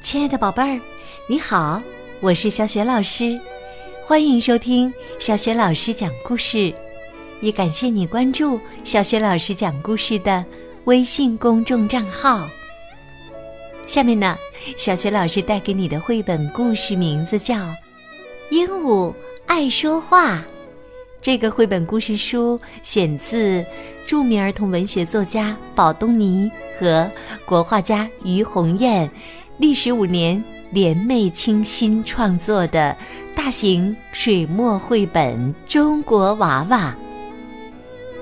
亲爱的宝贝儿，你好，我是小雪老师，欢迎收听小雪老师讲故事，也感谢你关注小雪老师讲故事的微信公众账号。下面呢，小雪老师带给你的绘本故事名字叫《鹦鹉爱说话》。这个绘本故事书选自著名儿童文学作家宝东尼和国画家于红艳历时五年联袂倾心创作的大型水墨绘本《中国娃娃》。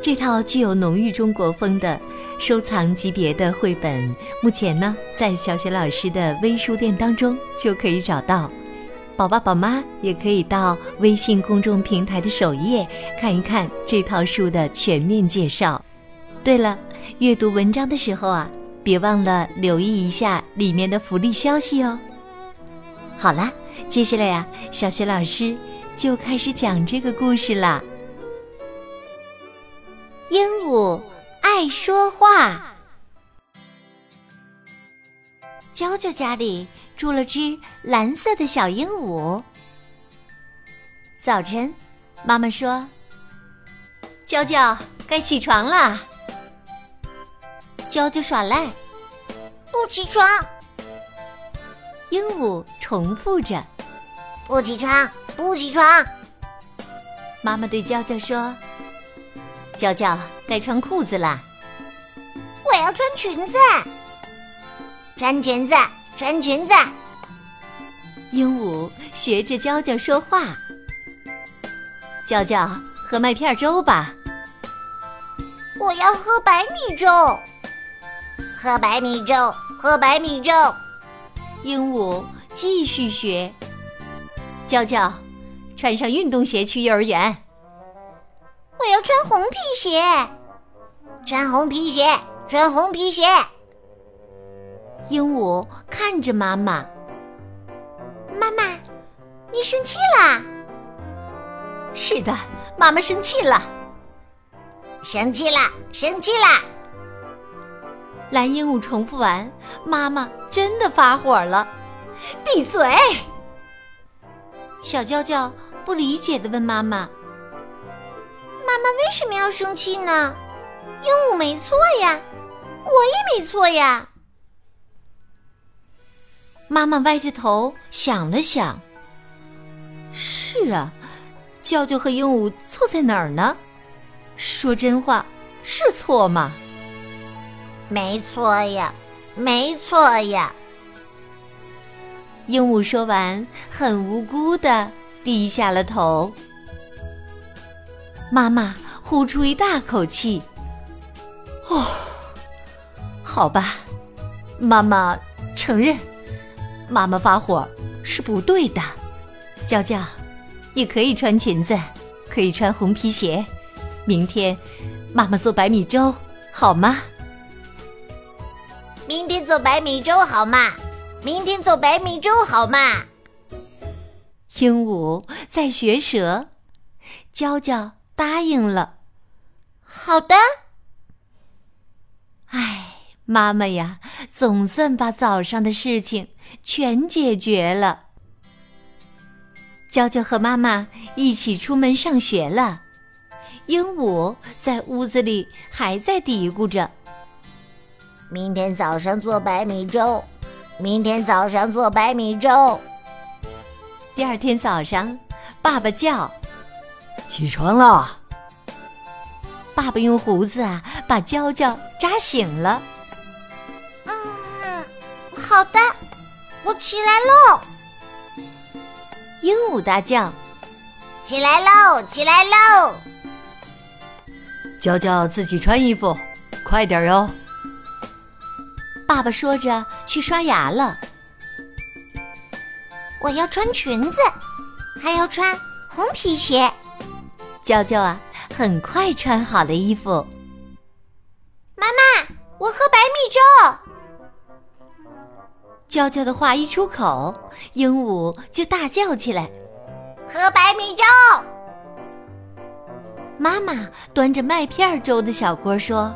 这套具有浓郁中国风的收藏级别的绘本，目前呢在小雪老师的微书店当中就可以找到。宝爸宝妈也可以到微信公众平台的首页看一看这套书的全面介绍。对了，阅读文章的时候啊，别忘了留意一下里面的福利消息哦。好啦，接下来呀，小雪老师就开始讲这个故事啦。鹦鹉爱说话。娇娇家里。住了只蓝色的小鹦鹉。早晨，妈妈说：“娇娇，该起床啦。”娇娇耍赖，不起床。鹦鹉重复着：“不起床，不起床。”妈妈对娇娇说：“娇娇，该穿裤子啦。”我要穿裙子，穿裙子。穿裙子，鹦鹉学着娇娇说话。娇娇，喝麦片粥吧。我要喝白米粥。喝白米粥，喝白米粥。鹦鹉继续学。娇娇，穿上运动鞋去幼儿园。我要穿红皮鞋。穿红皮鞋，穿红皮鞋。鹦鹉看着妈妈，妈妈，你生气啦？是的，妈妈生气了，生气啦，生气啦！蓝鹦鹉重复完，妈妈真的发火了，闭嘴！小娇娇不理解的问妈妈：“妈妈为什么要生气呢？鹦鹉没错呀，我也没错呀。”妈妈歪着头想了想。是啊，娇娇和鹦鹉错在哪儿呢？说真话是错吗？没错呀，没错呀。鹦鹉说完，很无辜的低下了头。妈妈呼出一大口气。哦，好吧，妈妈承认。妈妈发火是不对的，娇娇，你可以穿裙子，可以穿红皮鞋。明天，妈妈做白米粥，好吗？明天做白米粥好吗？明天做白米粥好吗？鹦鹉在学舌，娇娇答应了。好的。哎。妈妈呀，总算把早上的事情全解决了。娇娇和妈妈一起出门上学了，鹦鹉在屋子里还在嘀咕着：“明天早上做白米粥，明天早上做白米粥。”第二天早上，爸爸叫：“起床了！”爸爸用胡子啊把娇娇扎醒了。嗯好的，我起来喽！鹦鹉大叫：“起来喽，起来喽！”娇娇自己穿衣服，快点哟！爸爸说着去刷牙了。我要穿裙子，还要穿红皮鞋。娇娇啊，很快穿好了衣服。妈妈，我喝白米粥。娇娇的话一出口，鹦鹉就大叫起来：“喝白米粥！”妈妈端着麦片粥的小锅说：“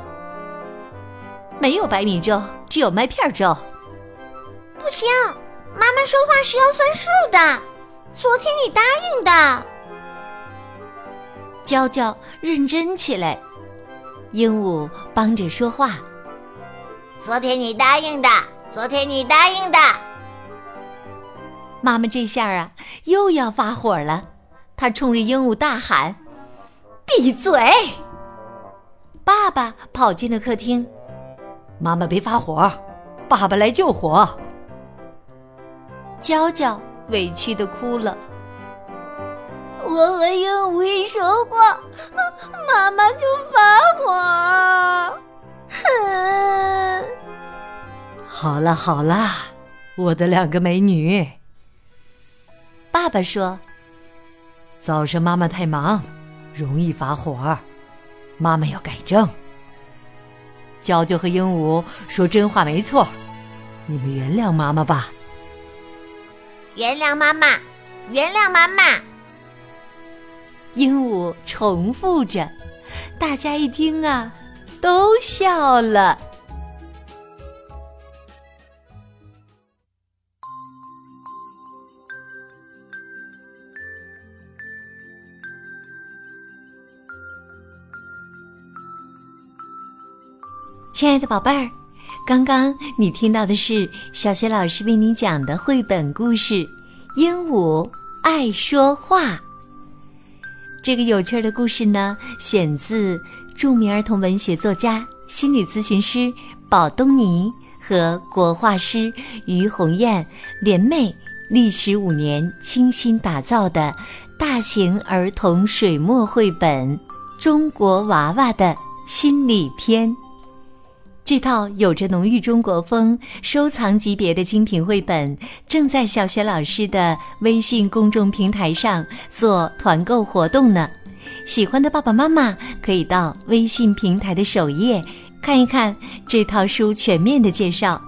没有白米粥，只有麦片粥。”不行，妈妈说话是要算数的。昨天你答应的。娇娇认真起来，鹦鹉帮着说话。昨天你答应的，昨天你答应的。妈妈这下啊，又要发火了，她冲着鹦鹉大喊：“闭嘴！”爸爸跑进了客厅。妈妈别发火，爸爸来救火。娇娇委屈的哭了。我和鹦鹉一说话，妈妈就发火。哼！好了好了，我的两个美女。爸爸说：“早上妈妈太忙，容易发火，妈妈要改正。”娇娇和鹦鹉说真话没错，你们原谅妈妈吧。原谅妈妈，原谅妈妈。鹦鹉重复着，大家一听啊，都笑了。亲爱的宝贝儿，刚刚你听到的是小学老师为你讲的绘本故事《鹦鹉爱说话》。这个有趣的故事呢，选自著名儿童文学作家、心理咨询师宝东尼和国画师于红艳联袂历时五年精心打造的大型儿童水墨绘本《中国娃娃的心理篇》。这套有着浓郁中国风、收藏级别的精品绘本，正在小学老师的微信公众平台上做团购活动呢。喜欢的爸爸妈妈可以到微信平台的首页看一看这套书全面的介绍。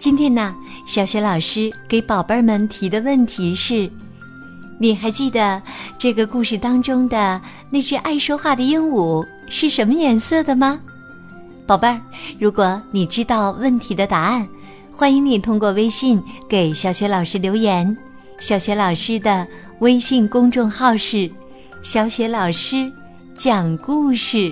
今天呢，小学老师给宝贝儿们提的问题是：你还记得这个故事当中的那只爱说话的鹦鹉是什么颜色的吗？宝贝儿，如果你知道问题的答案，欢迎你通过微信给小雪老师留言。小雪老师的微信公众号是“小雪老师讲故事”，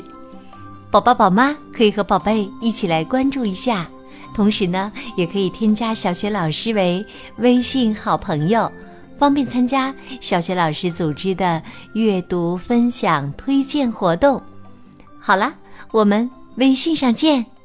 宝宝宝妈可以和宝贝一起来关注一下。同时呢，也可以添加小雪老师为微信好朋友，方便参加小雪老师组织的阅读分享推荐活动。好啦，我们。微信上见。